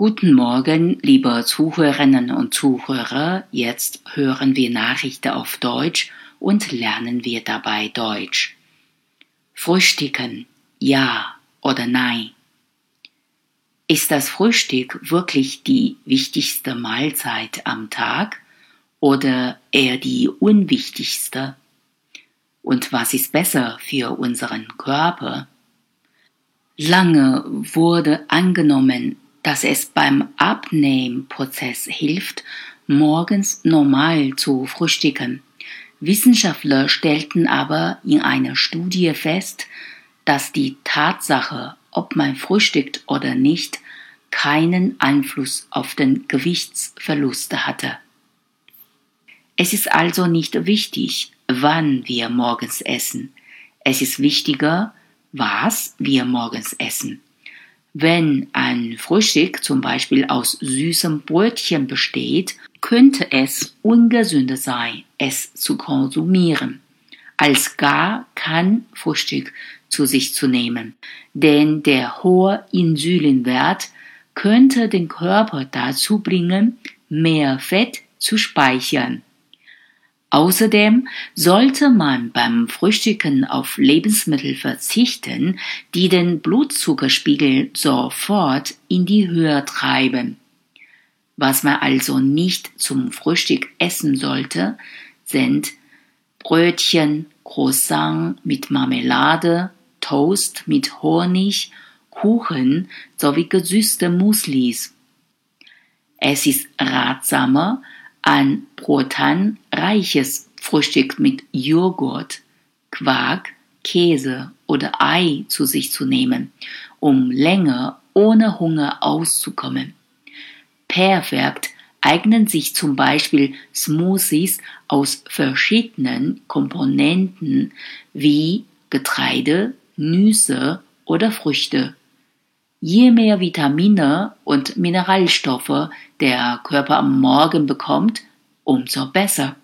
Guten Morgen, liebe Zuhörerinnen und Zuhörer. Jetzt hören wir Nachrichten auf Deutsch und lernen wir dabei Deutsch. Frühstücken, ja oder nein? Ist das Frühstück wirklich die wichtigste Mahlzeit am Tag oder eher die unwichtigste? Und was ist besser für unseren Körper? Lange wurde angenommen, dass es beim Abnehmprozess hilft, morgens normal zu frühstücken. Wissenschaftler stellten aber in einer Studie fest, dass die Tatsache, ob man frühstückt oder nicht, keinen Einfluss auf den Gewichtsverlust hatte. Es ist also nicht wichtig, wann wir morgens essen. Es ist wichtiger, was wir morgens essen. Wenn ein Frühstück zum Beispiel aus süßem Brötchen besteht, könnte es ungesünder sein, es zu konsumieren, als gar kein Frühstück zu sich zu nehmen. Denn der hohe Insulinwert könnte den Körper dazu bringen, mehr Fett zu speichern. Außerdem sollte man beim Frühstücken auf Lebensmittel verzichten, die den Blutzuckerspiegel sofort in die Höhe treiben. Was man also nicht zum Frühstück essen sollte, sind Brötchen, Croissant mit Marmelade, Toast mit Honig, Kuchen sowie gesüßte Muslis. Es ist ratsamer, ein proteinreiches Frühstück mit Joghurt, Quark, Käse oder Ei zu sich zu nehmen, um länger ohne Hunger auszukommen. Perfekt eignen sich zum Beispiel Smoothies aus verschiedenen Komponenten wie Getreide, Nüsse oder Früchte. Je mehr Vitamine und Mineralstoffe der Körper am Morgen bekommt, umso besser.